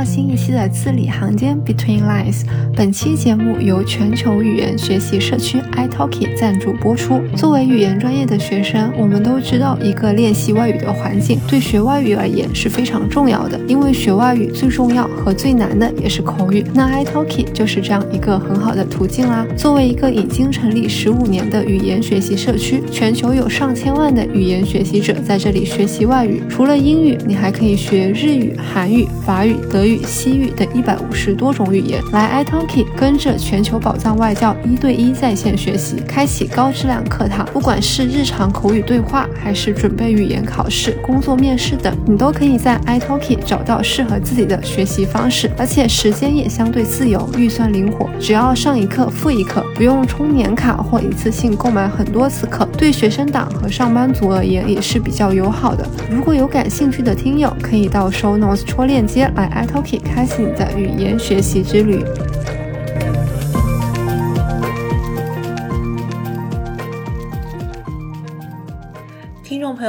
到新一期的字里行间 Between Lines。本期节目由全球语言学习社区 iTalki 赞助播出。作为语言专业的学生，我们都知道，一个练习外语的环境对学外语而言是非常重要的。因为学外语最重要和最难的也是口语，那 iTalki 就是这样一个很好的途径啦。作为一个已经成立十五年的语言学习社区，全球有上千万的语言学习者在这里学习外语。除了英语，你还可以学日语、韩语、法语、德语、西语等一百五十多种语言。来 iTalki，跟着全球宝藏外教一对一在线学习，开启高质量课堂。不管是日常口语对话，还是准备语言考试、工作面试等，你都可以在 iTalki 找到适合自己的学习方式。而且时间也相对自由，预算灵活，只要上一课付一课，不用充年卡或一次性购买很多次课。对学生党和上班族而言也是比较友好的。如果有感兴趣的听友，可以到 Show Notes 戳链接来 iTalki 开启你的语言学习之旅。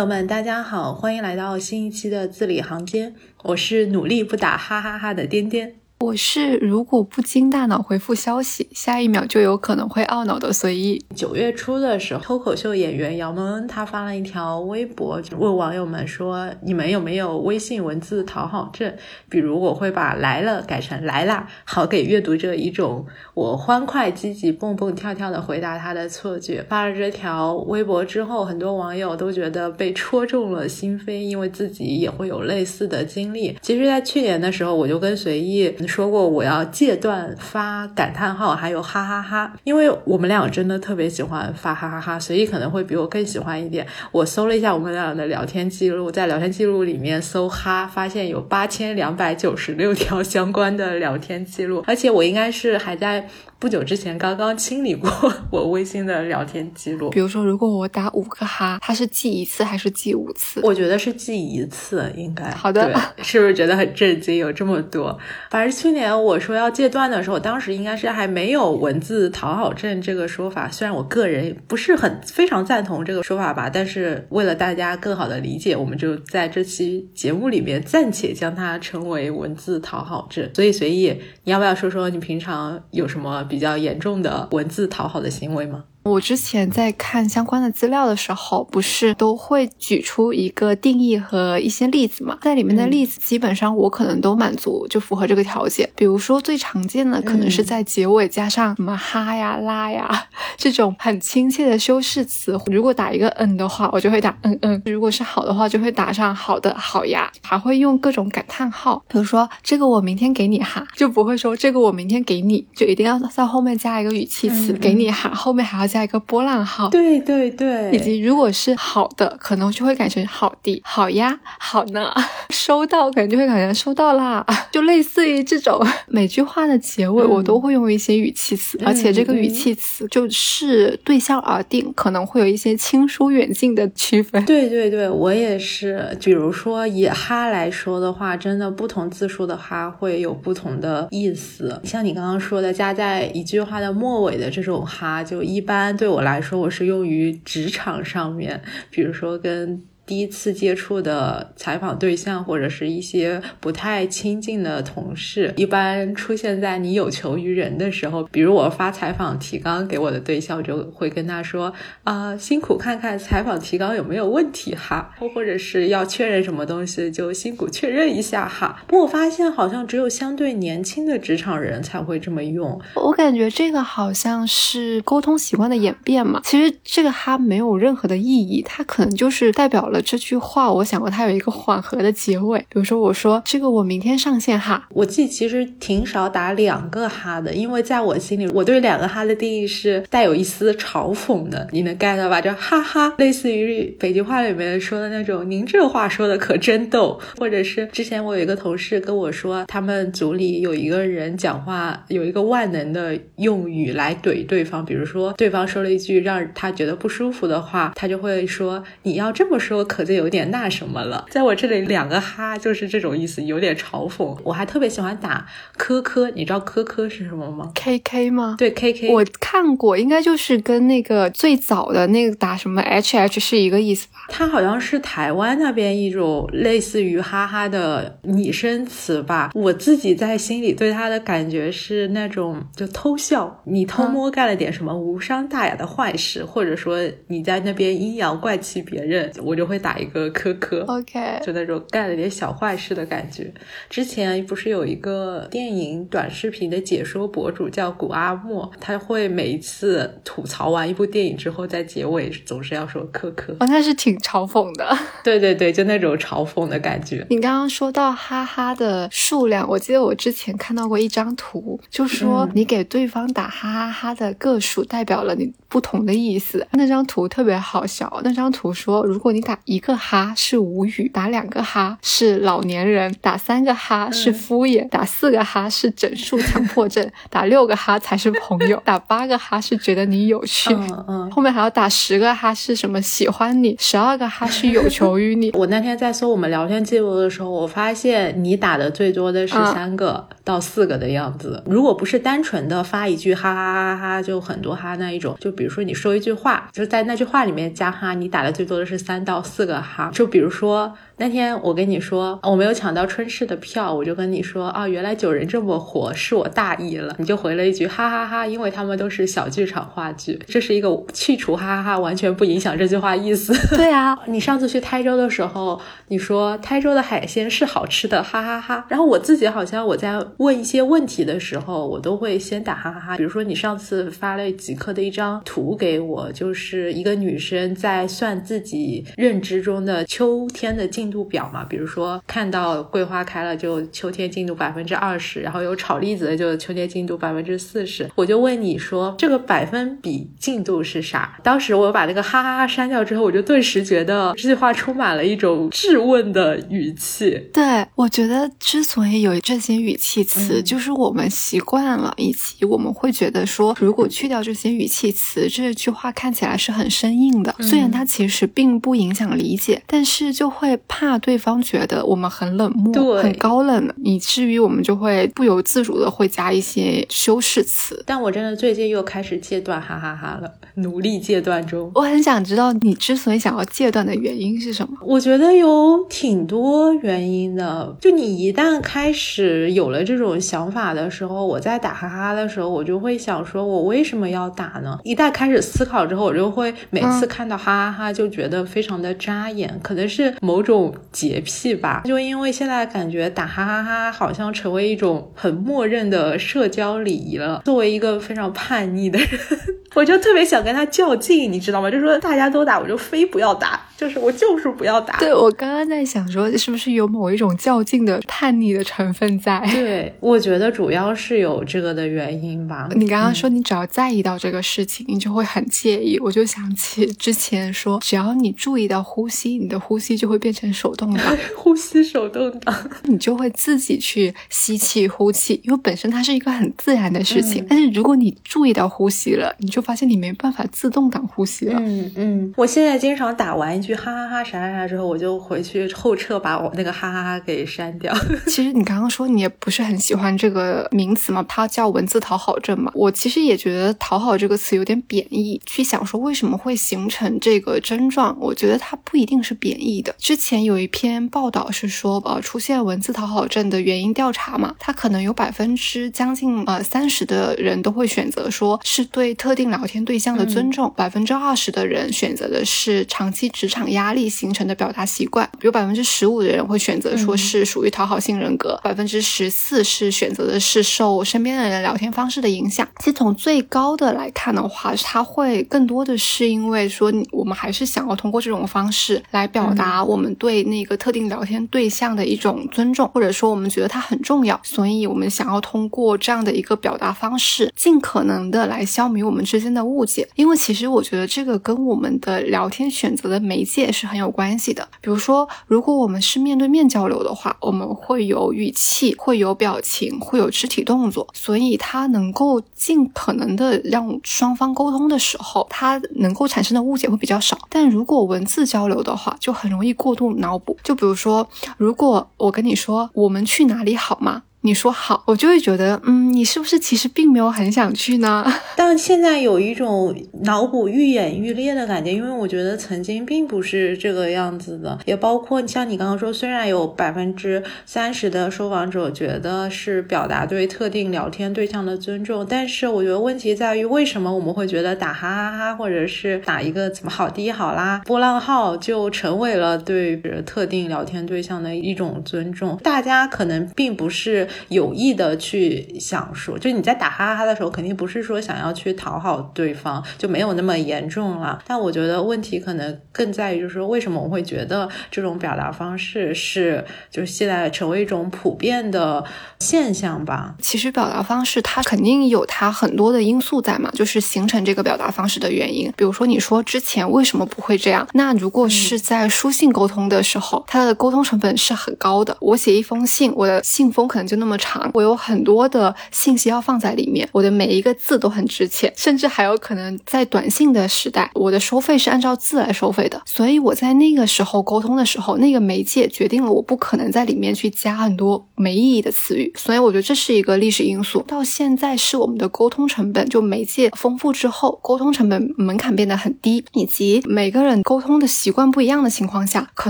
友们，大家好，欢迎来到新一期的字里行间，我是努力不打哈哈哈的颠颠。我是如果不经大脑回复消息，下一秒就有可能会懊恼的随意。九月初的时候，脱口秀演员姚蒙恩他发了一条微博，问网友们说：“你们有没有微信文字讨好症？比如我会把来了改成来啦，好给阅读者一种我欢快、积极、蹦蹦跳跳的回答他的错觉。”发了这条微博之后，很多网友都觉得被戳中了心扉，因为自己也会有类似的经历。其实，在去年的时候，我就跟随意。说过我要戒断发感叹号，还有哈哈哈，因为我们俩真的特别喜欢发哈哈哈，所以可能会比我更喜欢一点。我搜了一下我们俩的聊天记录，在聊天记录里面搜哈，发现有八千两百九十六条相关的聊天记录，而且我应该是还在。不久之前刚刚清理过 我微信的聊天记录。比如说，如果我打五个哈，它是记一次还是记五次？我觉得是记一次，应该。好的，是不是觉得很震惊？有这么多？反正去年我说要戒断的时候，当时应该是还没有文字讨好症这个说法。虽然我个人不是很非常赞同这个说法吧，但是为了大家更好的理解，我们就在这期节目里面暂且将它称为文字讨好症。所以，随意，你要不要说说你平常有什么？比较严重的文字讨好的行为吗？我之前在看相关的资料的时候，不是都会举出一个定义和一些例子嘛？在里面的例子基本上我可能都满足，就符合这个条件。比如说最常见的可能是在结尾加上什么哈呀、啦呀这种很亲切的修饰词。如果打一个嗯的话，我就会打嗯嗯；如果是好的话，就会打上好的、好呀。还会用各种感叹号，比如说这个我明天给你哈，就不会说这个我明天给你，就一定要在后面加一个语气词，给你哈，后面还要。加一个波浪号，对对对，以及如果是好的，可能就会改成好的，好呀，好呢，收到，可能就会感觉收到啦，就类似于这种每句话的结尾，我都会用一些语气词，而且这个语气词就是对象而定，可能会有一些亲疏远近的区分。对对对，我也是，比如说以哈来说的话，真的不同字数的哈会有不同的意思，像你刚刚说的加在一句话的末尾的这种哈，就一般。对我来说，我是用于职场上面，比如说跟。第一次接触的采访对象，或者是一些不太亲近的同事，一般出现在你有求于人的时候。比如我发采访提纲给我的对象，就会跟他说：“啊，辛苦看看采访提纲有没有问题哈。”或者是要确认什么东西，就辛苦确认一下哈。不过我发现好像只有相对年轻的职场人才会这么用。我感觉这个好像是沟通习惯的演变嘛。其实这个哈没有任何的意义，它可能就是代表了。这句话，我想过它有一个缓和的结尾。比如说，我说这个我明天上线哈。我自己其实挺少打两个哈的，因为在我心里，我对两个哈的定义是带有一丝嘲讽的。你能 get 到吧？就哈哈，类似于北京话里面说的那种“您这话说的可真逗”，或者是之前我有一个同事跟我说，他们组里有一个人讲话有一个万能的用语来怼对方，比如说对方说了一句让他觉得不舒服的话，他就会说：“你要这么说。”我可就有点那什么了。在我这里，两个哈就是这种意思，有点嘲讽。我还特别喜欢打科科，你知道科科是什么吗？K K 吗？对，K K，我看过，应该就是跟那个最早的那个打什么 H H 是一个意思吧？它好像是台湾那边一种类似于哈哈的拟声词吧。我自己在心里对它的感觉是那种就偷笑，你偷摸干了点什么无伤大雅的坏事，或者说你在那边阴阳怪气别人，我就会打一个科科。OK，就那种干了点小坏事的感觉。之前不是有一个电影短视频的解说博主叫古阿莫，他会每一次吐槽完一部电影之后，在结尾总是要说科科。哦，那是挺嘲讽的。对对对，就那种嘲讽的感觉。你刚刚说到哈哈的数量，我记得我之前看到过一张图，就说你给对方打哈哈哈的个数代表了你不同的意思。那张图特别好笑。那张图说，如果你打一个哈是无语，打两个哈是老年人，打三个哈是敷衍，打四个哈是整数强迫症，打六个哈才是朋友，打八个哈是觉得你有趣，嗯嗯，后面还要打十个哈是什么喜欢你，十二个哈是有求于你。我那天在搜我们聊天记录的时候，我发现你打的最多的是三个到四个的样子。如果不是单纯的发一句哈哈哈哈就很多哈那一种，就比如说你说一句话，就在那句话里面加哈，你打的最多的是三到四个哈。就比如说。那天我跟你说我没有抢到春市的票，我就跟你说啊，原来九人这么火，是我大意了。你就回了一句哈哈哈，因为他们都是小剧场话剧，这是一个去除哈哈哈，完全不影响这句话意思。对啊，你上次去台州的时候，你说台州的海鲜是好吃的，哈哈哈。然后我自己好像我在问一些问题的时候，我都会先打哈哈哈。比如说你上次发了极客的一张图给我，就是一个女生在算自己认知中的秋天的进。度表嘛，比如说看到桂花开了就秋天进度百分之二十，然后有炒栗子的就秋天进度百分之四十。我就问你说这个百分比进度是啥？当时我把那个哈哈哈删掉之后，我就顿时觉得这句话充满了一种质问的语气。对，我觉得之所以有这些语气词，就是我们习惯了，以及我们会觉得说，如果去掉这些语气词，这句话看起来是很生硬的。虽然它其实并不影响理解，但是就会怕。怕对方觉得我们很冷漠、很高冷，以至于我们就会不由自主的会加一些修饰词。但我真的最近又开始戒断，哈哈哈了，努力戒断中。我很想知道你之所以想要戒断的原因是什么？我觉得有挺多原因的。就你一旦开始有了这种想法的时候，我在打哈哈的时候，我就会想说，我为什么要打呢？一旦开始思考之后，我就会每次看到哈哈哈就觉得非常的扎眼，可能是某种。洁癖吧，就因为现在感觉打哈哈哈好像成为一种很默认的社交礼仪了。作为一个非常叛逆的人，我就特别想跟他较劲，你知道吗？就说大家都打，我就非不要打，就是我就是不要打。对我刚刚在想说，是不是有某一种较劲的叛逆的成分在？对，我觉得主要是有这个的原因吧。你刚刚说你只要在意到这个事情，你就会很介意。我就想起之前说，只要你注意到呼吸，你的呼吸就会变成。手动挡，呼吸手动挡，你就会自己去吸气、呼气，因为本身它是一个很自然的事情。但是如果你注意到呼吸了，你就发现你没办法自动挡呼吸了。嗯嗯，我现在经常打完一句哈哈哈啥啥啥之后，我就回去后撤把我那个哈哈哈给删掉。其实你刚刚说你也不是很喜欢这个名词嘛，它叫文字讨好症嘛。我其实也觉得“讨好”这个词有点贬义。去想说为什么会形成这个症状，我觉得它不一定是贬义的。之前有。有一篇报道是说，呃，出现文字讨好症的原因调查嘛，它可能有百分之将近呃三十的人都会选择说是对特定聊天对象的尊重，百分之二十的人选择的是长期职场压力形成的表达习惯，有百分之十五的人会选择说是属于讨好性人格，百分之十四是选择的是受身边的人聊天方式的影响。其实从最高的来看的话，它会更多的是因为说我们还是想要通过这种方式来表达我们对。那个特定聊天对象的一种尊重，或者说我们觉得它很重要，所以我们想要通过这样的一个表达方式，尽可能的来消弭我们之间的误解。因为其实我觉得这个跟我们的聊天选择的媒媒介是很有关系的。比如说，如果我们是面对面交流的话，我们会有语气，会有表情，会有肢体动作，所以它能够尽可能的让双方沟通的时候，它能够产生的误解会比较少。但如果文字交流的话，就很容易过度脑补。就比如说，如果我跟你说我们去哪里好吗？你说好，我就会觉得，嗯，你是不是其实并没有很想去呢？但现在有一种脑补愈演愈烈的感觉，因为我觉得曾经并不是这个样子的，也包括像你刚刚说，虽然有百分之三十的受访者觉得是表达对特定聊天对象的尊重，但是我觉得问题在于，为什么我们会觉得打哈哈哈，或者是打一个怎么好低好啦波浪号，就成为了对特定聊天对象的一种尊重？大家可能并不是。有意的去想说，就你在打哈哈的时候，肯定不是说想要去讨好对方，就没有那么严重了。但我觉得问题可能更在于，就是说为什么我会觉得这种表达方式是，就是现在成为一种普遍的现象吧？其实表达方式它肯定有它很多的因素在嘛，就是形成这个表达方式的原因。比如说你说之前为什么不会这样？那如果是在书信沟通的时候，它的沟通成本是很高的。我写一封信，我的信封可能就那么。长，我有很多的信息要放在里面，我的每一个字都很值钱，甚至还有可能在短信的时代，我的收费是按照字来收费的。所以我在那个时候沟通的时候，那个媒介决定了我不可能在里面去加很多没意义的词语。所以我觉得这是一个历史因素。到现在是我们的沟通成本就媒介丰富之后，沟通成本门槛变得很低，以及每个人沟通的习惯不一样的情况下，可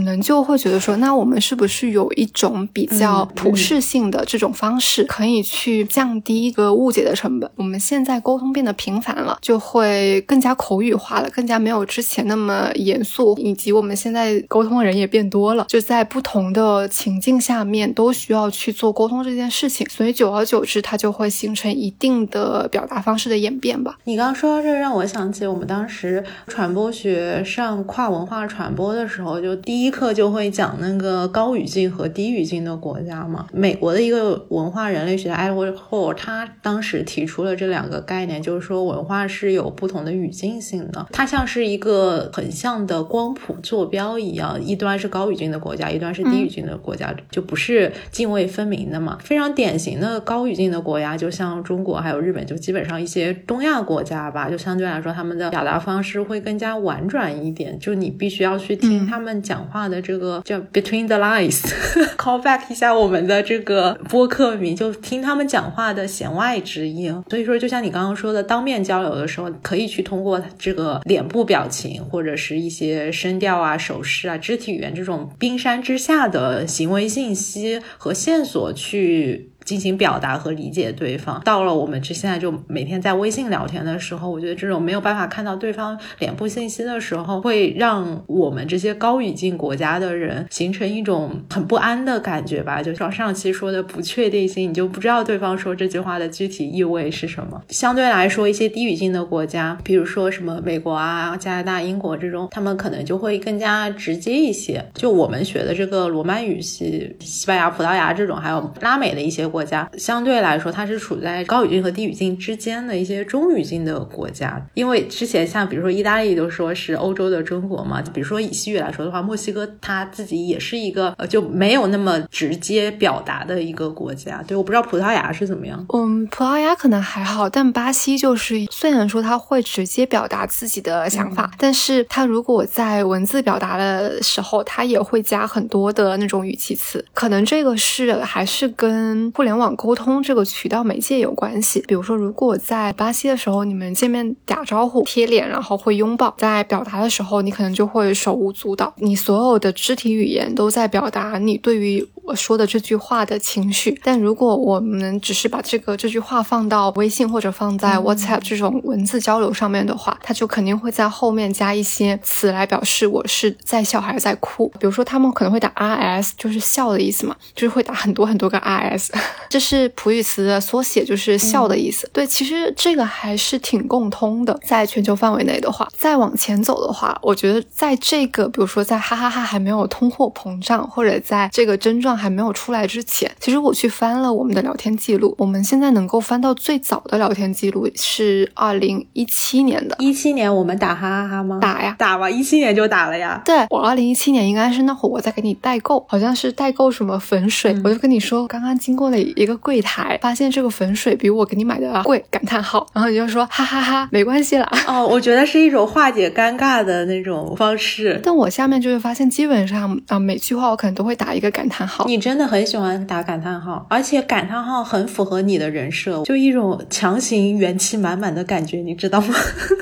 能就会觉得说，那我们是不是有一种比较普适性的这种。种方式可以去降低一个误解的成本。我们现在沟通变得频繁了，就会更加口语化了，更加没有之前那么严肃，以及我们现在沟通的人也变多了，就在不同的情境下面都需要去做沟通这件事情，所以久而久之，它就会形成一定的表达方式的演变吧。你刚刚说到这，让我想起我们当时传播学上跨文化传播的时候，就第一课就会讲那个高语境和低语境的国家嘛，美国的一个。文化人类学的 Edward Hall，他当时提出了这两个概念，就是说文化是有不同的语境性的，它像是一个横向的光谱坐标一样，一端是高语境的国家，一端是低语境的国家，就不是泾渭分明的嘛。非常典型的高语境的国家，就像中国还有日本，就基本上一些东亚国家吧，就相对来说他们的表达方式会更加婉转一点，就你必须要去听他们讲话的这个叫 Between the Lines，call back 一下我们的这个播客。迷就听他们讲话的弦外之音，所以说就像你刚刚说的，当面交流的时候，可以去通过这个脸部表情或者是一些声调啊、手势啊、肢体语言这种冰山之下的行为信息和线索去。进行表达和理解对方。到了我们这现在就每天在微信聊天的时候，我觉得这种没有办法看到对方脸部信息的时候，会让我们这些高语境国家的人形成一种很不安的感觉吧。就像上期说的不确定性，你就不知道对方说这句话的具体意味是什么。相对来说，一些低语境的国家，比如说什么美国啊、加拿大、英国这种，他们可能就会更加直接一些。就我们学的这个罗曼语系，西班牙、葡萄牙这种，还有拉美的一些国。家相对来说，它是处在高语境和低语境之间的一些中语境的国家。因为之前像比如说意大利都说是欧洲的中国嘛，比如说以西语来说的话，墨西哥它自己也是一个呃就没有那么直接表达的一个国家。对，我不知道葡萄牙是怎么样。嗯，葡萄牙可能还好，但巴西就是虽然说他会直接表达自己的想法，但是他如果在文字表达的时候，他也会加很多的那种语气词。可能这个是还是跟互联。网沟通这个渠道媒介有关系，比如说，如果在巴西的时候，你们见面打招呼、贴脸，然后会拥抱，在表达的时候，你可能就会手舞足蹈，你所有的肢体语言都在表达你对于我说的这句话的情绪。但如果我们只是把这个这句话放到微信或者放在 WhatsApp 这种文字交流上面的话，他就肯定会在后面加一些词来表示我是在笑还是在哭。比如说，他们可能会打 RS，就是笑的意思嘛，就是会打很多很多个 RS。这是普语词的缩写，就是笑的意思。对，其实这个还是挺共通的，在全球范围内的话，再往前走的话，我觉得在这个，比如说在哈哈哈还没有通货膨胀，或者在这个症状还没有出来之前，其实我去翻了我们的聊天记录，我们现在能够翻到最早的聊天记录是二零一七年的。一七年我们打哈哈哈吗？打呀，打吧，一七年就打了呀。对我二零一七年应该是那会儿我在给你代购，好像是代购什么粉水，我就跟你说刚刚经过了。一个柜台发现这个粉水比我给你买的贵，感叹号，然后你就说哈哈哈，没关系啦。哦，我觉得是一种化解尴尬的那种方式。但我下面就会发现，基本上啊，每句话我可能都会打一个感叹号。你真的很喜欢打感叹号，而且感叹号很符合你的人设，就一种强行元气满满的感觉，你知道吗？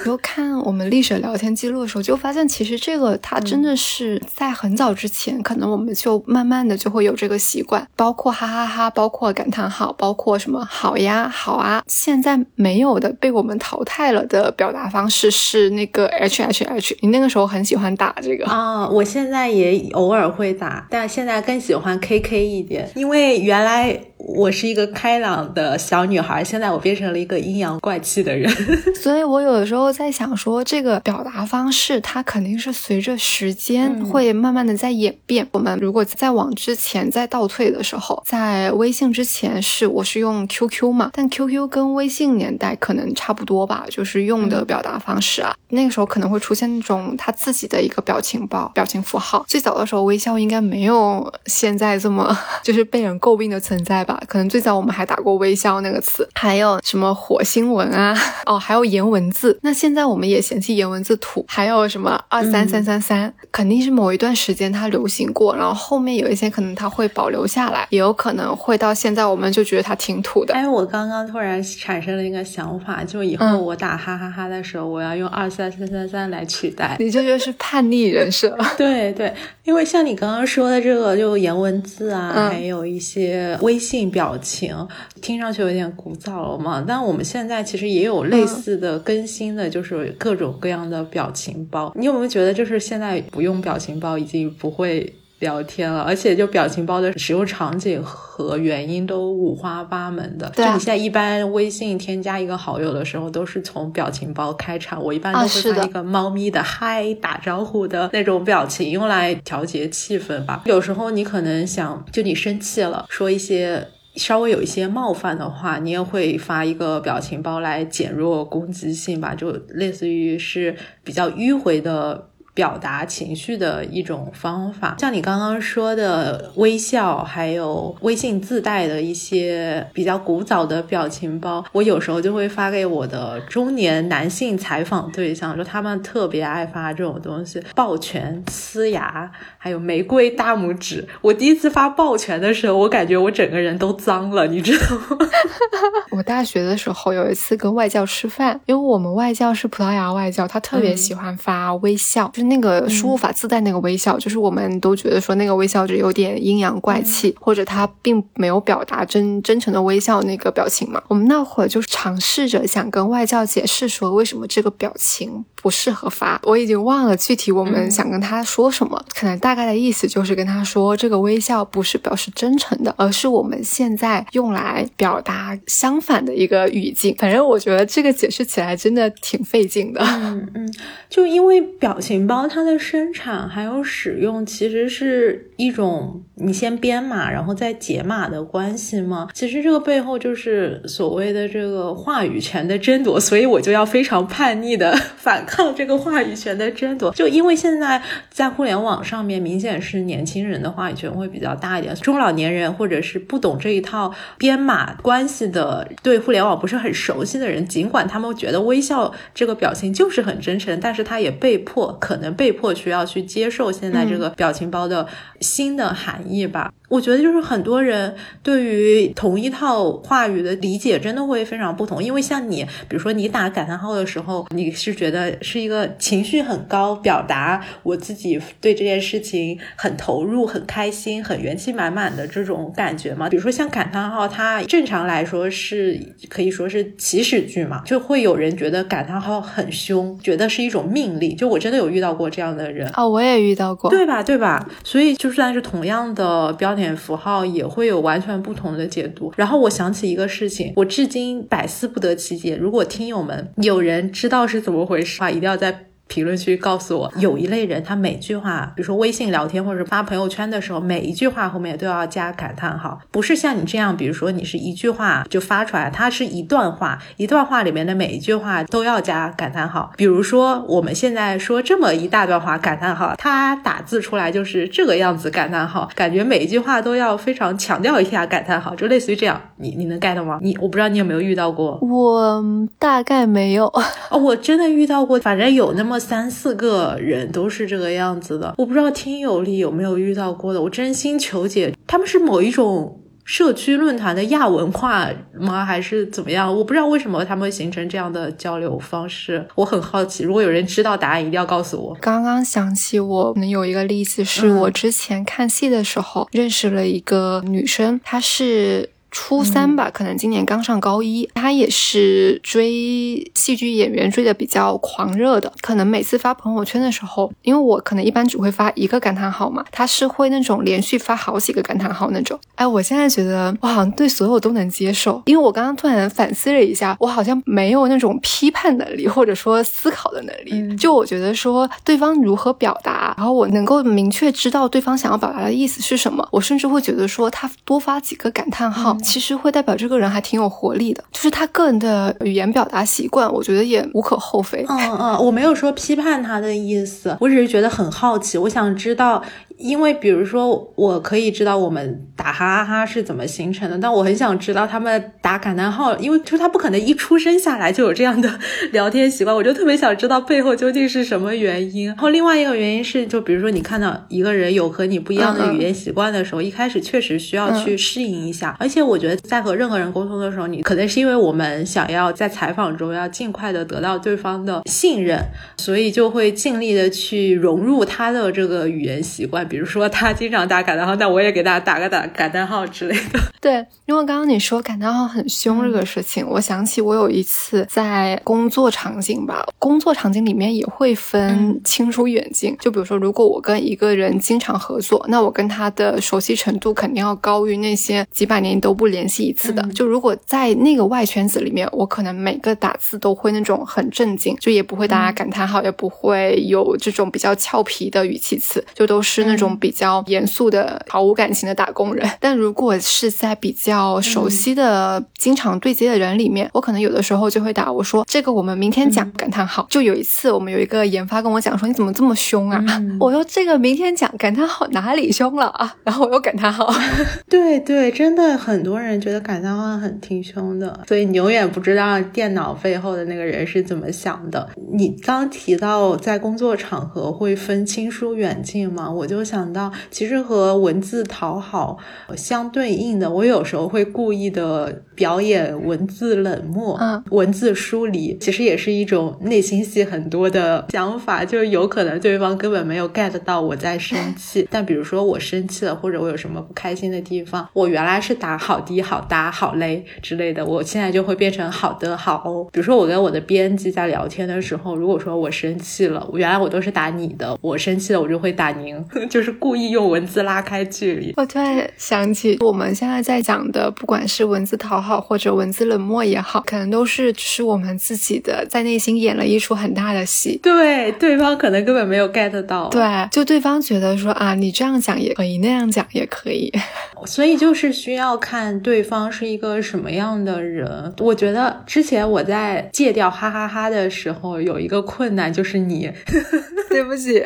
就看我们历史聊天记录的时候，就发现其实这个它真的是在很早之前，可能我们就慢慢的就会有这个习惯，包括哈哈哈，包括感。叹号，包括什么好呀、好啊，现在没有的被我们淘汰了的表达方式是那个 H H H。你那个时候很喜欢打这个啊，我现在也偶尔会打，但现在更喜欢 K K 一点，因为原来。我是一个开朗的小女孩，现在我变成了一个阴阳怪气的人，所以我有的时候在想说，这个表达方式它肯定是随着时间会慢慢的在演变。我们如果再往之前再倒退的时候，在微信之前是我是用 QQ 嘛，但 QQ 跟微信年代可能差不多吧，就是用的表达方式啊，那个时候可能会出现那种他自己的一个表情包、表情符号。最早的时候，微笑应该没有现在这么 就是被人诟病的存在。吧，可能最早我们还打过微笑那个词，还有什么火星文啊，哦，还有颜文字。那现在我们也嫌弃颜文字土，还有什么二三三三三，肯定是某一段时间它流行过，然后后面有一些可能它会保留下来，也有可能会到现在我们就觉得它挺土的。哎，我刚刚突然产生了一个想法，就以后我打哈哈哈的时候，我要用二三三三三来取代。你这就是叛逆人设。对对，因为像你刚刚说的这个，就颜文字啊，还有一些微信。表情听上去有点古早了嘛？但我们现在其实也有类似的更新的，就是各种各样的表情包。你有没有觉得，就是现在不用表情包已经不会？聊天了，而且就表情包的使用场景和原因都五花八门的。就你现在一般微信添加一个好友的时候，都是从表情包开场。我一般都会发一个猫咪的嗨打招呼的那种表情，用来调节气氛吧。有时候你可能想，就你生气了，说一些稍微有一些冒犯的话，你也会发一个表情包来减弱攻击性吧，就类似于是比较迂回的。表达情绪的一种方法，像你刚刚说的微笑，还有微信自带的一些比较古早的表情包，我有时候就会发给我的中年男性采访对象，说他们特别爱发这种东西，抱拳、呲牙，还有玫瑰大拇指。我第一次发抱拳的时候，我感觉我整个人都脏了，你知道吗？我大学的时候有一次跟外教吃饭，因为我们外教是葡萄牙外教，他特别喜欢发微笑，就是。那个输入法自带那个微笑，就是我们都觉得说那个微笑就有点阴阳怪气，或者他并没有表达真真诚的微笑那个表情嘛。我们那会儿就尝试着想跟外教解释说，为什么这个表情不适合发。我已经忘了具体我们想跟他说什么，可能大概的意思就是跟他说，这个微笑不是表示真诚的，而是我们现在用来表达相反的一个语境。反正我觉得这个解释起来真的挺费劲的。嗯嗯，就因为表情包。然后它的生产还有使用，其实是一种你先编码，然后再解码的关系吗？其实这个背后就是所谓的这个话语权的争夺，所以我就要非常叛逆的 反抗这个话语权的争夺。就因为现在在互联网上面，明显是年轻人的话语权会比较大一点，中老年人或者是不懂这一套编码关系的，对互联网不是很熟悉的人，尽管他们觉得微笑这个表情就是很真诚，但是他也被迫可能。被迫需要去接受现在这个表情包的新的含义吧。我觉得就是很多人对于同一套话语的理解真的会非常不同，因为像你，比如说你打感叹号的时候，你是觉得是一个情绪很高，表达我自己对这件事情很投入、很开心、很元气满满的这种感觉嘛？比如说像感叹号，它正常来说是可以说是祈使句嘛，就会有人觉得感叹号很凶，觉得是一种命令。就我真的有遇到。到过这样的人啊，我也遇到过，对吧？对吧？所以就算是同样的标点符号，也会有完全不同的解读。然后我想起一个事情，我至今百思不得其解。如果听友们有人知道是怎么回事的话，一定要在。评论区告诉我，有一类人，他每句话，比如说微信聊天或者发朋友圈的时候，每一句话后面都要加感叹号，不是像你这样，比如说你是一句话就发出来，它是一段话，一段话里面的每一句话都要加感叹号。比如说我们现在说这么一大段话，感叹号，他打字出来就是这个样子，感叹号，感觉每一句话都要非常强调一下感叹号，就类似于这样。你你能 get 吗？你我不知道你有没有遇到过，我大概没有。哦，我真的遇到过，反正有那么。三四个人都是这个样子的，我不知道听友里有没有遇到过的。我真心求解，他们是某一种社区论坛的亚文化吗？还是怎么样？我不知道为什么他们会形成这样的交流方式，我很好奇。如果有人知道答案，一定要告诉我。刚刚想起我们有一个例子，是我之前看戏的时候认识了一个女生，她是。初三吧，可能今年刚上高一。他也是追戏剧演员追的比较狂热的，可能每次发朋友圈的时候，因为我可能一般只会发一个感叹号嘛，他是会那种连续发好几个感叹号那种。哎，我现在觉得我好像对所有都能接受，因为我刚刚突然反思了一下，我好像没有那种批判能力或者说思考的能力。就我觉得说对方如何表达，然后我能够明确知道对方想要表达的意思是什么，我甚至会觉得说他多发几个感叹号。其实会代表这个人还挺有活力的，就是他个人的语言表达习惯，我觉得也无可厚非。嗯嗯，我没有说批判他的意思，我只是觉得很好奇，我想知道。因为比如说，我可以知道我们打哈哈哈是怎么形成的，但我很想知道他们打感叹号，因为就是他不可能一出生下来就有这样的聊天习惯，我就特别想知道背后究竟是什么原因。然后另外一个原因是，就比如说你看到一个人有和你不一样的语言习惯的时候，一开始确实需要去适应一下。而且我觉得在和任何人沟通的时候，你可能是因为我们想要在采访中要尽快的得到对方的信任，所以就会尽力的去融入他的这个语言习惯。比如说他经常打感叹号，那我也给他打个打感叹号之类的。对，因为刚刚你说感叹号很凶这个事情，我想起我有一次在工作场景吧，工作场景里面也会分亲疏远近。就比如说，如果我跟一个人经常合作，那我跟他的熟悉程度肯定要高于那些几百年都不联系一次的。就如果在那个外圈子里面，我可能每个打字都会那种很正经，就也不会打感叹号，也不会有这种比较俏皮的语气词，就都是那种比较严肃的、毫无感情的打工人。但如果是在比较熟悉的、经常对接的人里面，我可能有的时候就会打我说这个我们明天讲感叹号。就有一次我们有一个研发跟我讲说你怎么这么凶啊？我说这个明天讲感叹号哪里凶了啊？然后我又感叹号。对对，真的很多人觉得感叹号很挺凶的，所以你永远不知道电脑背后的那个人是怎么想的。你刚提到在工作场合会分亲疏远近嘛，我就想到其实和文字讨好相对应的，我有时候会故意的表演文字冷漠，嗯，文字疏离，其实也是一种内心戏很多的想法，就是有可能对方根本没有 get 到我在生气。但比如说我生气了，或者我有什么不开心的地方，我原来是打好低、好搭、好嘞之类的，我现在就会变成好的、好哦。比如说我跟我的编辑在聊天的时候，如果说我生气了，原来我都是打你的，我生气了我就会打您，就是故意用文字拉开距离。我突然想起我们现在在讲的，不管是文字讨好或者文字冷漠也好，可能都是只是我们自己的在内心演了一出很大的戏。对，对方可能根本没有 get 到。对，就对方觉得说啊，你这样讲也可以，那样讲也可以。所以就是需要看对方是一个什么样的人。我觉得之前我在戒掉哈哈哈的时候，有一个困难就是你，对不起，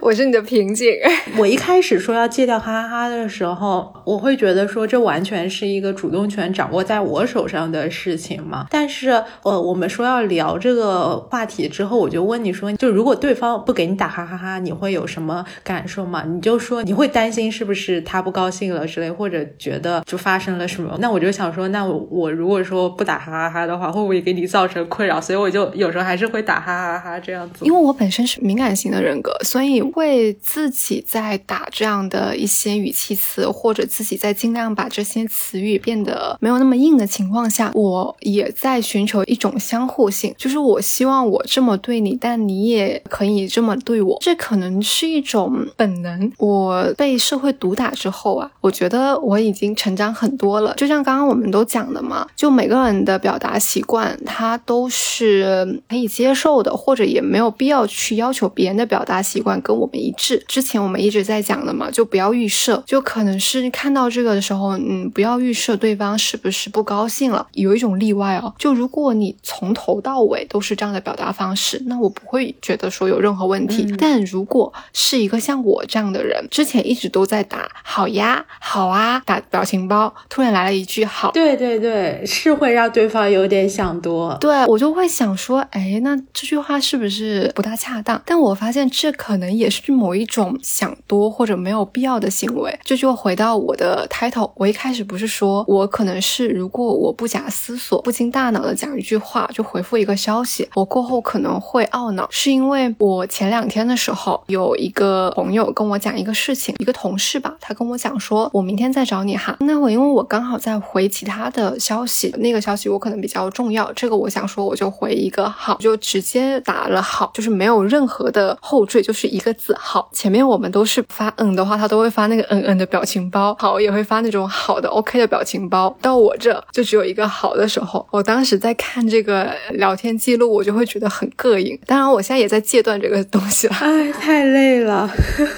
我是你的瓶颈。我一开始说要戒掉哈哈哈的时候，我会觉得说这完全是一个主动权掌握在我手上的事情嘛。但是呃，我们说要聊这个话题之后，我就问你说，就如果对方不给你打哈哈哈，你会有什么感受吗？你就说你会担心是不是他不高兴了之类，或者觉得就发生了什么？那我就想说，那我如果说不打哈哈哈的话，会不会给你造成困扰？所以我就有时候还是会打哈哈哈这样子。因为我本身是敏感型的人格，所以会自己。己在打这样的一些语气词，或者自己在尽量把这些词语变得没有那么硬的情况下，我也在寻求一种相互性，就是我希望我这么对你，但你也可以这么对我。这可能是一种本能。我被社会毒打之后啊，我觉得我已经成长很多了。就像刚刚我们都讲的嘛，就每个人的表达习惯，他都是可以接受的，或者也没有必要去要求别人的表达习惯跟我们一致。之前我们一直在讲的嘛，就不要预设，就可能是看到这个的时候，嗯，不要预设对方是不是不高兴了。有一种例外哦，就如果你从头到尾都是这样的表达方式，那我不会觉得说有任何问题。但如果是一个像我这样的人，之前一直都在打好呀、好啊，打表情包，突然来了一句好，对对对，是会让对方有点想多。对我就会想说，哎，那这句话是不是不大恰当？但我发现这可能也是某一种想多或者没有必要的行为。这就回到我的 title，我一开始不是说我可能是如果我不假思索、不经大脑的讲一句话就回复一个消息，我过后可能会懊恼，是因为我前两天的时候有一个朋友跟我讲一个事情，一个同事吧，他跟我讲说，我明天再找你哈。那我因为我刚好在回其他的消息，那个消息我可能比较重要，这个我想说我就回一个好，就直接打了好，就是没有任何的后缀，就是一个字好。前面我们都是发嗯的话，他都会发那个嗯嗯的表情包，好也会发那种好的 OK 的表情包。到我这就只有一个好的时候，我当时在看这个聊天记录，我就会觉得很膈应。当然，我现在也在戒断这个东西了。哎，太累了。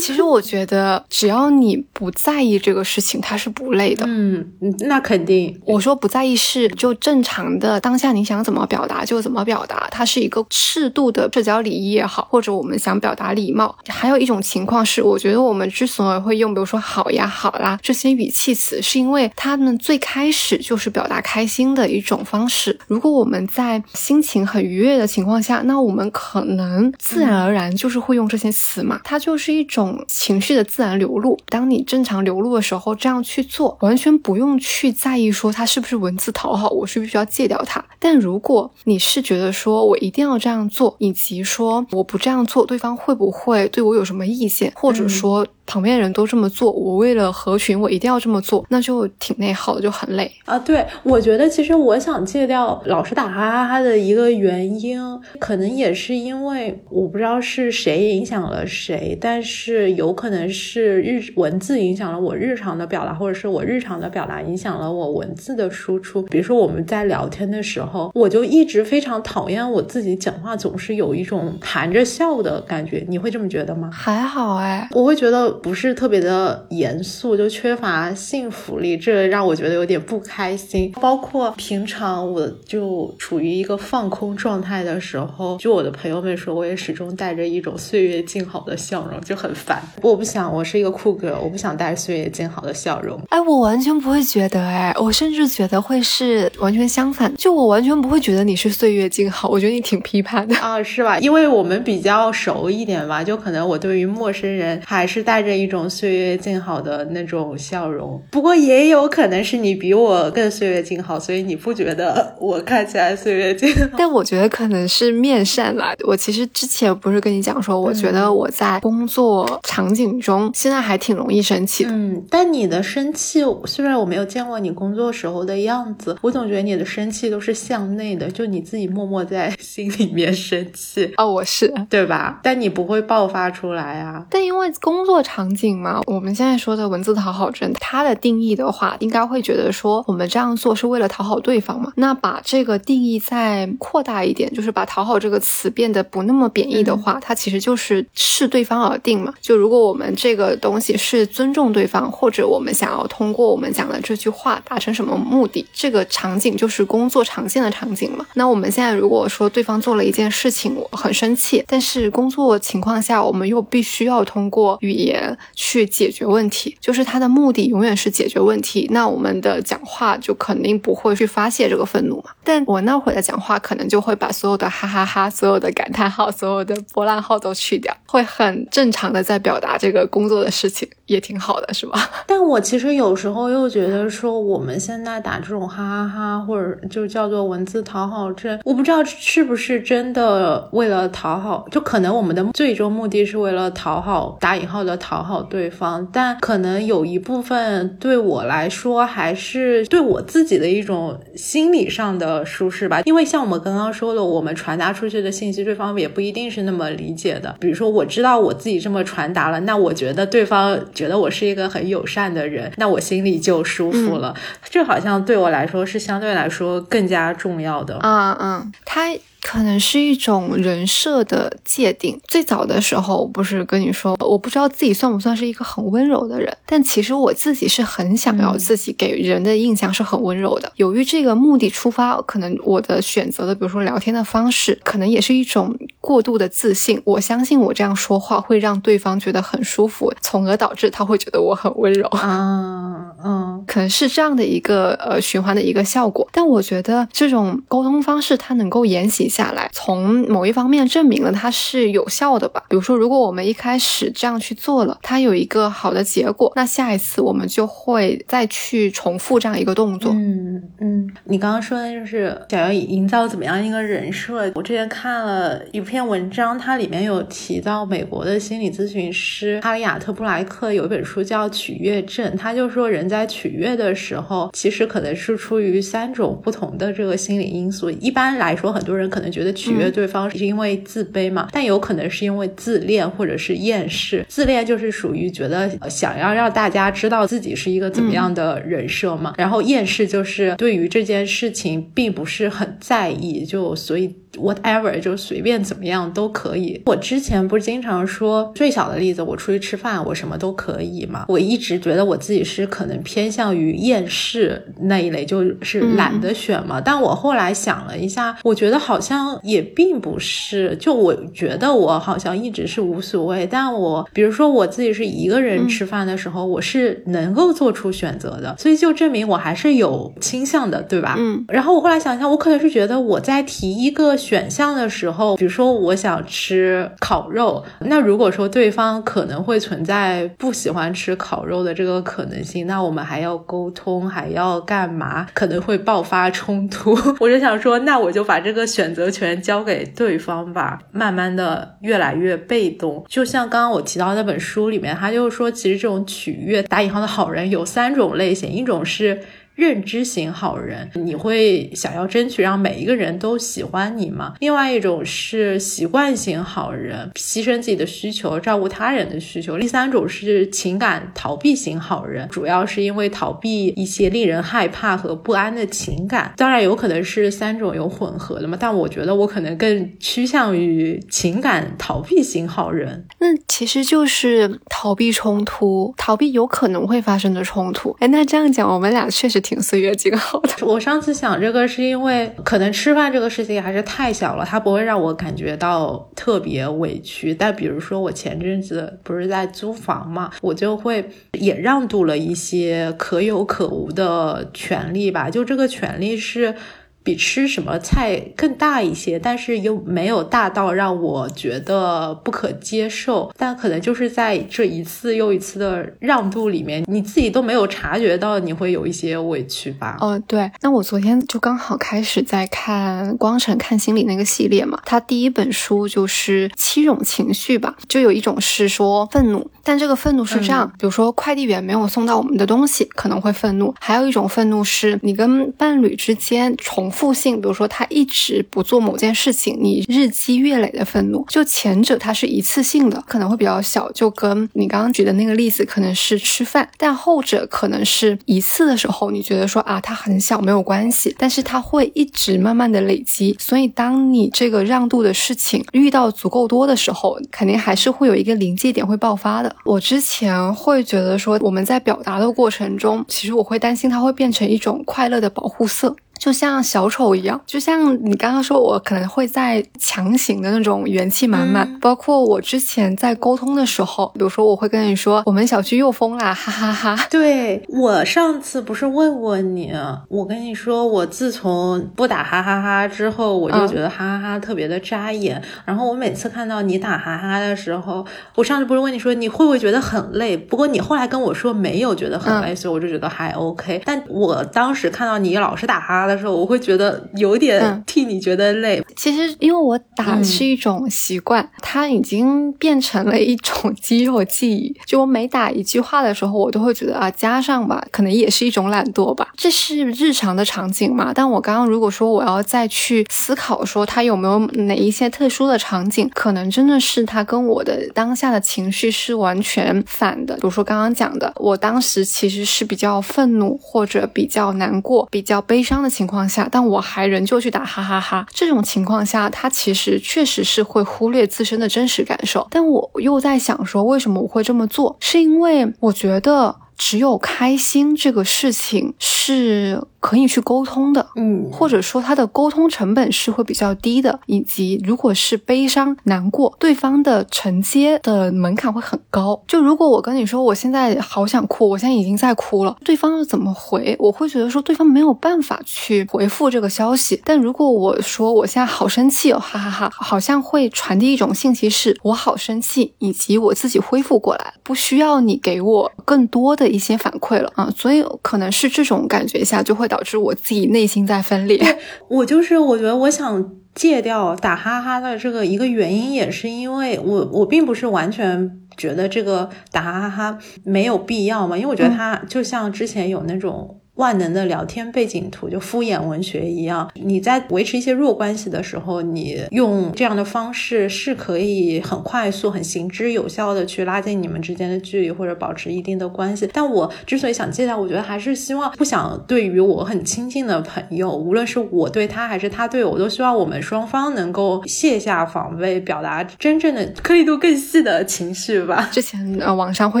其实我觉得，只要你不在意这个事情，它是不累的。嗯，那肯定。我说不在意是就正常的当下你想怎么表达就怎么表达，它是一个适度的社交礼仪也好，或者我们想表达礼貌。还有一种情况是，我觉得我们之所以会用，比如说好呀、好啦这些语气词，是因为他们最开始就是表达开心的一种方式。如果我们在心情很愉悦的情况下，那我们可能自然而然就是会用这些词嘛，它就是一种情绪的自然流露。当你正常流露的时候，这样去做，完全不用去在意说它是不是文字讨好，我是不是要戒掉它。但如果你是觉得说我一定要这样做，以及说我不这样做，对方会不会对我有什么意见，或者说旁边人都这么做，我为了合群，我一定要这么做，那就挺内耗的，就很累啊。对，我觉得其实我想戒掉老是打哈哈哈的一个原因，可能也是因为我不知道是谁影响了谁，但是有可能是日文字影响了我日常的表达，或者是我日常的表达影响了我文字的输出。比如说我们在聊天的时候，我就一直非常讨厌我自己讲话总是有一种含着笑的感觉，你会这么觉得吗？还好哎，我会觉得不是特别的严肃，就缺乏幸福力，这让我觉得有点不开心。包括平常我就处于一个放空状态的时候，就我的朋友们说，我也始终带着一种岁月静好的笑容，就很烦。我不想，我是一个酷哥，我不想带着岁月静好的笑容。哎，我完全不会觉得，哎，我甚至觉得会是完全相反，就我完全不会觉得你是岁月静好，我觉得你挺批判的啊，是吧？因为我们比较熟一点吧，就可能我对于陌生人还是带着一种岁月静好的那种笑容。不过也有可能是你比我更岁月静好，所以你不觉得我看起来岁月静好？但我觉得可能是面善吧。我其实之前不是跟你讲说，我觉得我在工作场景中现在还挺容易生气的。嗯，但你的生气虽然我没有见过你工作时候的样子，我总觉得你的生气都是向内的，就你自己默默在心里面生气。哦，我是对吧？但你不会爆发出来啊。但因为工作场景嘛，我们现在说的文字讨好症，它的定义的话，应该会觉得说我们这样做是为了讨好对方嘛。那把这个定义再扩大一点，就是把讨好这个词变得不那么贬义的话，它其实就是视对方而定嘛。就如果我们这个东西是尊重对方，或者我们想要通过我们讲的这句话达成什么目的，这个场景就是工作常见的场景嘛。那我们现在如果说对方做了一件事情，我很生气，但是工作情况下我们又必须要通过语言去解决问题，就是他的目的永远是解决问题。那我们的讲话就肯定不会去发泄这个愤怒嘛。但我那会儿的讲话可能就会把所有的哈哈哈、所有的感叹号、所有的波浪号都去掉，会很正常的在表达这个工作的事情，也挺好的，是吧？但我其实有时候又觉得说，我们现在打这种哈哈哈，或者就叫做文字讨好症，我不知道是不是真的为了讨好，就可能我们的最终目的是为了讨好打引号的讨。讨好对方，但可能有一部分对我来说还是对我自己的一种心理上的舒适吧。因为像我们刚刚说的，我们传达出去的信息，对方也不一定是那么理解的。比如说，我知道我自己这么传达了，那我觉得对方觉得我是一个很友善的人，那我心里就舒服了。这好像对我来说是相对来说更加重要的。嗯嗯，他。可能是一种人设的界定。最早的时候，不是跟你说，我不知道自己算不算是一个很温柔的人，但其实我自己是很想要自己给人的印象是很温柔的。由于这个目的出发，可能我的选择的，比如说聊天的方式，可能也是一种过度的自信。我相信我这样说话会让对方觉得很舒服，从而导致他会觉得我很温柔。嗯嗯，可能是这样的一个呃循环的一个效果。但我觉得这种沟通方式它能够沿袭。下来，从某一方面证明了它是有效的吧。比如说，如果我们一开始这样去做了，它有一个好的结果，那下一次我们就会再去重复这样一个动作。嗯嗯，你刚刚说的就是想要营造怎么样一个人设。我之前看了一篇文章，它里面有提到美国的心理咨询师哈里亚特布莱克有一本书叫《取悦症》，他就说人在取悦的时候，其实可能是出于三种不同的这个心理因素。一般来说，很多人可可能觉得取悦对方是因为自卑嘛，但有可能是因为自恋或者是厌世。自恋就是属于觉得想要让大家知道自己是一个怎么样的人设嘛，然后厌世就是对于这件事情并不是很在意，就所以。Whatever 就随便怎么样都可以。我之前不是经常说最小的例子，我出去吃饭，我什么都可以嘛。我一直觉得我自己是可能偏向于厌世那一类，就是懒得选嘛。但我后来想了一下，我觉得好像也并不是。就我觉得我好像一直是无所谓，但我比如说我自己是一个人吃饭的时候，我是能够做出选择的，所以就证明我还是有倾向的，对吧？嗯。然后我后来想一下，我可能是觉得我在提一个。选项的时候，比如说我想吃烤肉，那如果说对方可能会存在不喜欢吃烤肉的这个可能性，那我们还要沟通，还要干嘛？可能会爆发冲突。我就想说，那我就把这个选择权交给对方吧，慢慢的越来越被动。就像刚刚我提到那本书里面，他就说，其实这种取悦打引号的好人有三种类型，一种是。认知型好人，你会想要争取让每一个人都喜欢你吗？另外一种是习惯型好人，牺牲自己的需求，照顾他人的需求。第三种是情感逃避型好人，主要是因为逃避一些令人害怕和不安的情感。当然有可能是三种有混合的嘛，但我觉得我可能更趋向于情感逃避型好人。那其实就是逃避冲突，逃避有可能会发生的冲突。哎，那这样讲，我们俩确实。挺岁月静好的。我上次想这个是因为可能吃饭这个事情还是太小了，它不会让我感觉到特别委屈。但比如说我前阵子不是在租房嘛，我就会也让渡了一些可有可无的权利吧。就这个权利是。比吃什么菜更大一些，但是又没有大到让我觉得不可接受。但可能就是在这一次又一次的让渡里面，你自己都没有察觉到你会有一些委屈吧？哦，对。那我昨天就刚好开始在看光晨看心理那个系列嘛，他第一本书就是七种情绪吧，就有一种是说愤怒，但这个愤怒是这样，比如说快递员没有送到我们的东西，可能会愤怒；还有一种愤怒是你跟伴侣之间重。复性，比如说他一直不做某件事情，你日积月累的愤怒，就前者它是一次性的，可能会比较小，就跟你刚刚举的那个例子可能是吃饭，但后者可能是一次的时候，你觉得说啊，它很小没有关系，但是它会一直慢慢的累积，所以当你这个让渡的事情遇到足够多的时候，肯定还是会有一个临界点会爆发的。我之前会觉得说我们在表达的过程中，其实我会担心它会变成一种快乐的保护色。就像小丑一样，就像你刚刚说，我可能会在强行的那种元气满满。包括我之前在沟通的时候，比如说我会跟你说，我们小区又封啦，哈哈哈。对我上次不是问过你，我跟你说，我自从不打哈哈哈之后，我就觉得哈哈哈特别的扎眼。然后我每次看到你打哈哈的时候，我上次不是问你说你会不会觉得很累？不过你后来跟我说没有觉得很累，所以我就觉得还 OK。但我当时看到你老是打哈哈。的时候，我会觉得有点替你觉得累。其实因为我打是一种习惯，它已经变成了一种 肌肉记忆。就我每打一句话的时候，我都会觉得啊，加上吧，可能也是一种懒惰吧。这是日常的场景嘛？但我刚刚如果说我要再去思考说它有没有哪一些特殊的场景，可能真的是它跟我的当下的情绪是完全反的。比如说刚刚讲的，我当时其实是比较愤怒或者比较难过、比较悲伤的情情况下，但我还仍旧去打哈哈哈。这种情况下，他其实确实是会忽略自身的真实感受。但我又在想说，为什么我会这么做？是因为我觉得只有开心这个事情是。可以去沟通的，嗯，或者说他的沟通成本是会比较低的，以及如果是悲伤难过，对方的承接的门槛会很高。就如果我跟你说我现在好想哭，我现在已经在哭了，对方要怎么回？我会觉得说对方没有办法去回复这个消息。但如果我说我现在好生气哦，哈哈哈，好像会传递一种信息，是我好生气，以及我自己恢复过来，不需要你给我更多的一些反馈了啊。所以可能是这种感觉下就会。导致我自己内心在分裂。我就是我觉得我想戒掉打哈哈的这个一个原因，也是因为我我并不是完全觉得这个打哈哈没有必要嘛，因为我觉得他就像之前有那种。万能的聊天背景图，就敷衍文学一样。你在维持一些弱关系的时候，你用这样的方式是可以很快速、很行之有效的去拉近你们之间的距离，或者保持一定的关系。但我之所以想戒掉，我觉得还是希望不想对于我很亲近的朋友，无论是我对他还是他对我，都希望我们双方能够卸下防备，表达真正的颗粒度更细的情绪吧。之前呃，网上会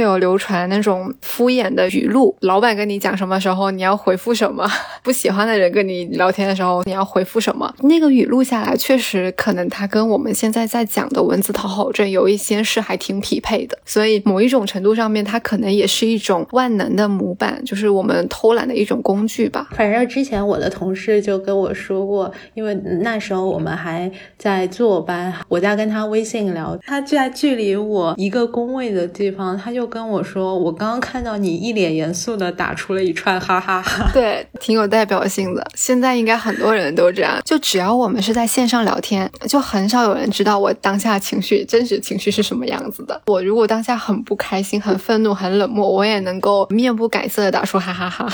有流传那种敷衍的语录，老板跟你讲什么时候你要。要回复什么？不喜欢的人跟你聊天的时候，你要回复什么？那个语录下来，确实可能它跟我们现在在讲的文字讨好症有一些是还挺匹配的。所以某一种程度上面，它可能也是一种万能的模板，就是我们偷懒的一种工具吧。反正之前我的同事就跟我说过，因为那时候我们还在坐班，我在跟他微信聊，他就在距离我一个工位的地方，他就跟我说：“我刚刚看到你一脸严肃的打出了一串哈哈。” 对，挺有代表性的。现在应该很多人都这样，就只要我们是在线上聊天，就很少有人知道我当下情绪真实情绪是什么样子的。我如果当下很不开心、很愤怒、很冷漠，我也能够面不改色的打出哈哈哈。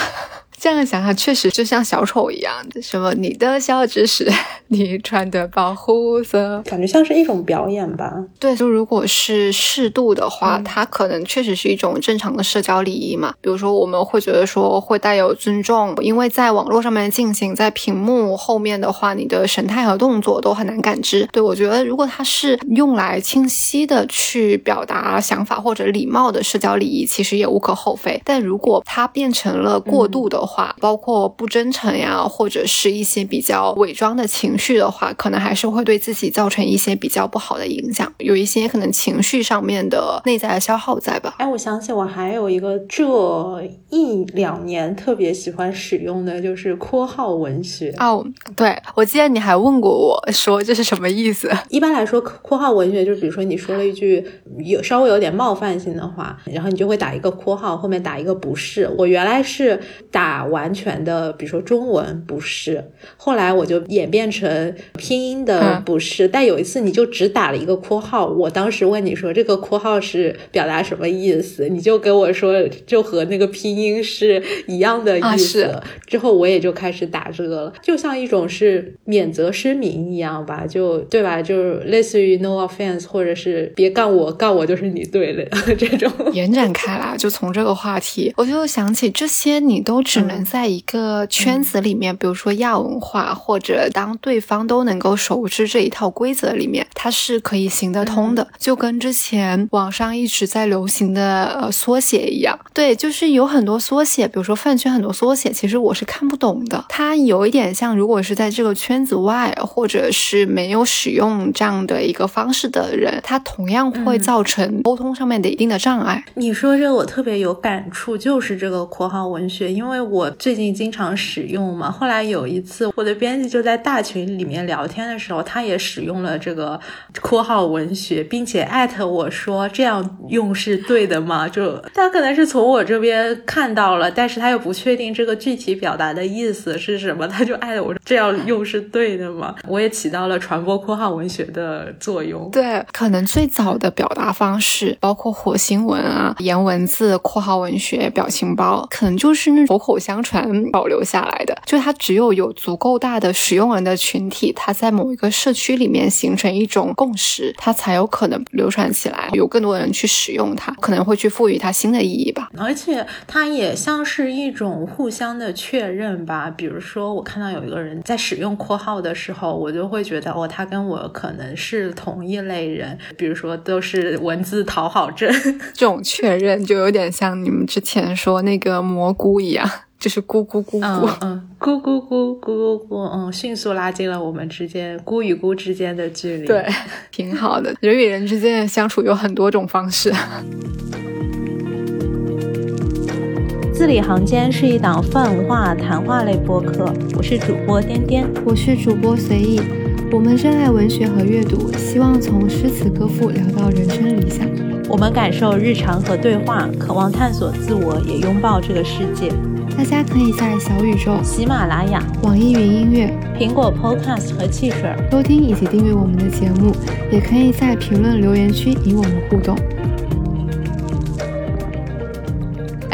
这样想想，确实就像小丑一样，什么你的小知识 你穿的保护色，感觉像是一种表演吧。对，就如果是适度的话，它可能确实是一种正常的社交礼仪嘛。比如说，我们会觉得说会带有尊重，因为在网络上面进行，在屏幕后面的话，你的神态和动作都很难感知。对我觉得，如果它是用来清晰的去表达想法或者礼貌的社交礼仪，其实也无可厚非。但如果它变成了过度的，话包括不真诚呀，或者是一些比较伪装的情绪的话，可能还是会对自己造成一些比较不好的影响，有一些可能情绪上面的内在的消耗在吧。哎，我想起我还有一个这一两年特别喜欢使用的就是括号文学哦。对，我记得你还问过我说这是什么意思。一般来说，括号文学就是比如说你说了一句有稍微有点冒犯性的话，然后你就会打一个括号，后面打一个不是。我原来是打。完全的，比如说中文不是，后来我就演变成拼音的不是，但有一次你就只打了一个括号，我当时问你说这个括号是表达什么意思，你就跟我说就和那个拼音是一样的意思，之后我也就开始打这个了，就像一种是免责声明一样吧，就对吧？就是类似于 no offense，或者是别干我，干我就是你对了 这种。延展开来，就从这个话题，我就想起这些你都只能。在一个圈子里面，比如说亚文化，或者当对方都能够熟知这一套规则里面，它是可以行得通的。就跟之前网上一直在流行的呃缩写一样，对，就是有很多缩写，比如说饭圈很多缩写，其实我是看不懂的。它有一点像，如果是在这个圈子外，或者是没有使用这样的一个方式的人，它同样会造成沟通上面的一定的障碍。你说这我特别有感触，就是这个括号文学，因为我。我最近经常使用嘛。后来有一次，我的编辑就在大群里面聊天的时候，他也使用了这个括号文学，并且艾特我说这样用是对的吗？就他可能是从我这边看到了，但是他又不确定这个具体表达的意思是什么，他就艾特我说这样用是对的吗？我也起到了传播括号文学的作用。对，可能最早的表达方式，包括火星文啊、颜文字、括号文学、表情包，可能就是那口口相传保留下来的。就它只有有足够大的使用人的群体，它在某一个社区里面形成一种共识，它才有可能流传起来，有更多人去使用它，可能会去赋予它新的意义吧。而且它也像是一种互相的确认吧。比如说，我看到有一个人在使用括号的时候，我就会觉得哦，他跟我可能是同一类人。比如说，都是文字讨好症，这种确认就有点像你们之前说那个蘑菇一样，就是咕咕咕咕，嗯，咕咕咕咕咕咕，嗯，迅速拉近了我们之间咕与咕之间的距离。对，挺好的。人与人之间的相处有很多种方式。字里行间是一档泛文化谈话类播客，我是主播颠颠，我是主播随意。我们热爱文学和阅读，希望从诗词歌赋聊到人生理想。我们感受日常和对话，渴望探索自我，也拥抱这个世界。大家可以在小宇宙、喜马拉雅、网易云音乐、苹果 Podcast 和汽水收听以及订阅我们的节目，也可以在评论留言区与我们互动。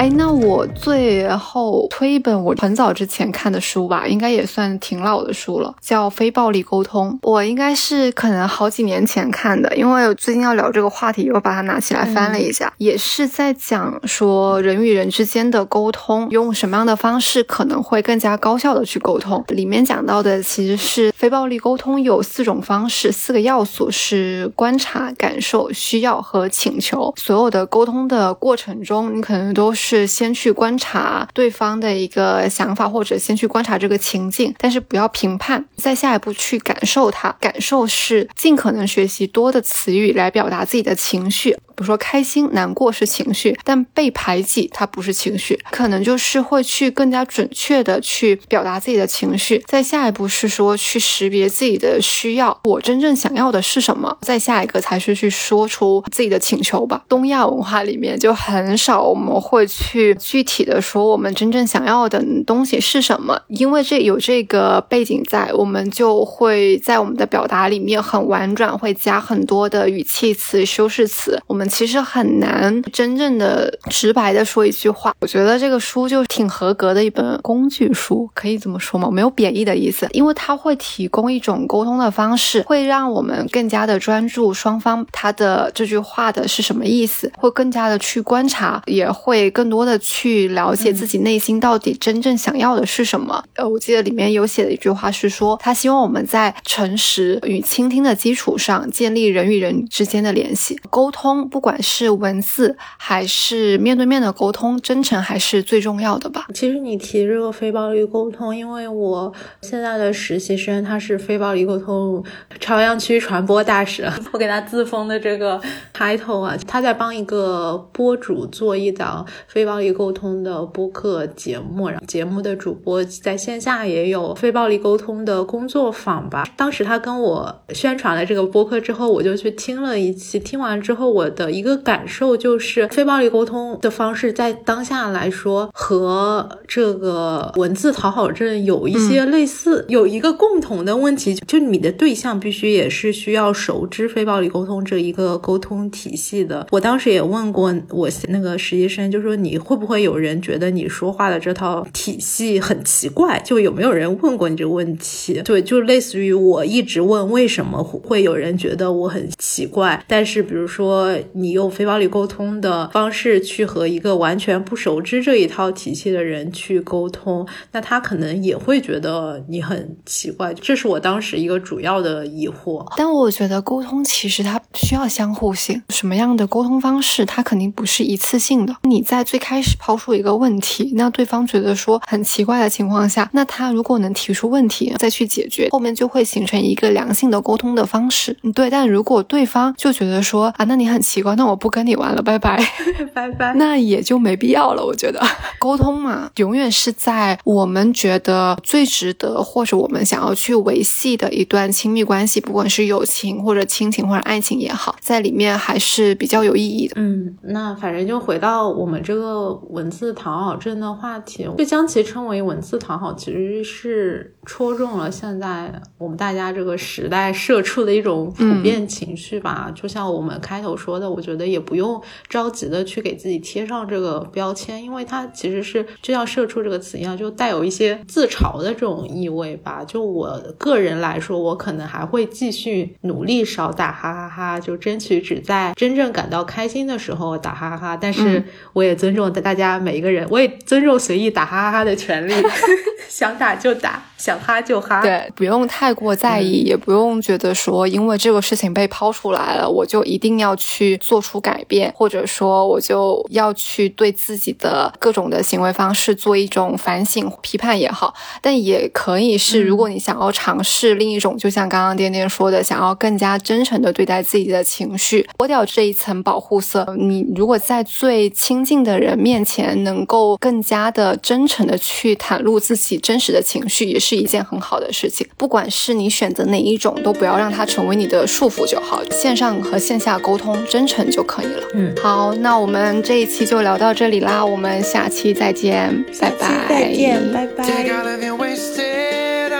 哎，那我最后推一本我很早之前看的书吧，应该也算挺老的书了，叫《非暴力沟通》。我应该是可能好几年前看的，因为最近要聊这个话题，又把它拿起来翻了一下，也是在讲说人与人之间的沟通，用什么样的方式可能会更加高效的去沟通。里面讲到的其实是非暴力沟通有四种方式，四个要素是观察、感受、需要和请求。所有的沟通的过程中，你可能都是。是先去观察对方的一个想法，或者先去观察这个情境，但是不要评判，再下一步去感受它。感受是尽可能学习多的词语来表达自己的情绪。比如说开心、难过是情绪，但被排挤它不是情绪，可能就是会去更加准确的去表达自己的情绪。再下一步是说去识别自己的需要，我真正想要的是什么。再下一个才是去说出自己的请求吧。东亚文化里面就很少我们会去具体的说我们真正想要的东西是什么，因为这有这个背景在，我们就会在我们的表达里面很婉转，会加很多的语气词、修饰词，我们。其实很难真正的直白的说一句话。我觉得这个书就挺合格的一本工具书，可以这么说吗？没有贬义的意思，因为它会提供一种沟通的方式，会让我们更加的专注双方他的这句话的是什么意思，会更加的去观察，也会更多的去了解自己内心到底真正想要的是什么。呃，我记得里面有写的一句话是说，他希望我们在诚实与倾听的基础上建立人与人之间的联系，沟通。不不管是文字还是面对面的沟通，真诚还是最重要的吧。其实你提这个非暴力沟通，因为我现在的实习生他是非暴力沟通朝阳区传播大使，我给他自封的这个 title 啊，他在帮一个播主做一档非暴力沟通的播客节目，然后节目的主播在线下也有非暴力沟通的工作坊吧。当时他跟我宣传了这个播客之后，我就去听了一期，听完之后我的。的一个感受就是，非暴力沟通的方式在当下来说和这个文字讨好症有一些类似，有一个共同的问题，就你的对象必须也是需要熟知非暴力沟通这一个沟通体系的。我当时也问过我那个实习生，就说你会不会有人觉得你说话的这套体系很奇怪？就有没有人问过你这个问题？对，就类似于我一直问为什么会有人觉得我很奇怪，但是比如说。你用非暴力沟通的方式去和一个完全不熟知这一套体系的人去沟通，那他可能也会觉得你很奇怪。这是我当时一个主要的疑惑。但我觉得沟通其实它需要相互性，什么样的沟通方式，它肯定不是一次性的。你在最开始抛出一个问题，那对方觉得说很奇怪的情况下，那他如果能提出问题再去解决，后面就会形成一个良性的沟通的方式。对，但如果对方就觉得说啊，那你很奇。习惯，那我不跟你玩了，拜拜，拜拜。那也就没必要了。我觉得沟通嘛，永远是在我们觉得最值得或者我们想要去维系的一段亲密关系，不管是友情或者亲情或者爱情也好，在里面还是比较有意义的。嗯，那反正就回到我们这个文字讨好症的话题，就将其称为文字讨好，其实是戳中了现在我们大家这个时代社畜的一种普遍情绪吧。就像我们开头说的，我觉得也不用着急的去给自己贴上这个标签，因为它其实是就像“社畜”这个词一样，就带有一些自嘲的这种意味吧。就我个人来说，我可能还会继续努力少打哈哈哈，就争取只在真正感到开心的时候打哈哈哈。但是我也尊重大家每一个人，我也尊重随意打哈哈哈的权利，想打就打，想哈就哈。对，不用太过在意，也不用觉得说因为这个事情被抛出来了，我就一定要去做出改变，或者说我就要去对自己的各种的行为方式做一种反省、批判也好。但也可以是，如果你想要尝试另一种，就像刚刚颠颠说的，想要更加真诚的对待自己的情绪，剥掉这一层保护色，你如果在最亲近的人面前能够更加的真诚的去袒露自己真实的情绪，也是一件很好的事情。不管是你选择哪一种，都不要让它成为你的束缚就好。线上和线下沟通真诚就可以了。嗯，好，那我们这一期就聊到这里啦，我们下期再见，拜拜。再见，拜拜。Take all of your wasted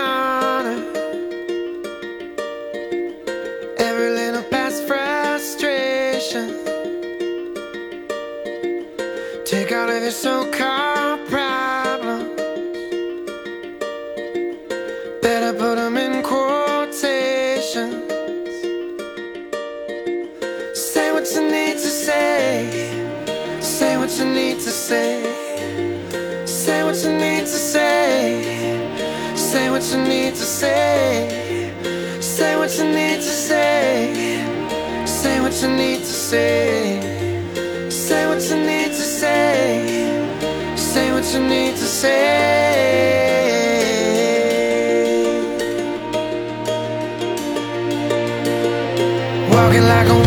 you need to say. Say what you need to say. Say what you need to say. Say what you need to say. Say what you need to say. Say what you need to say. Say what you need to say. Walking like a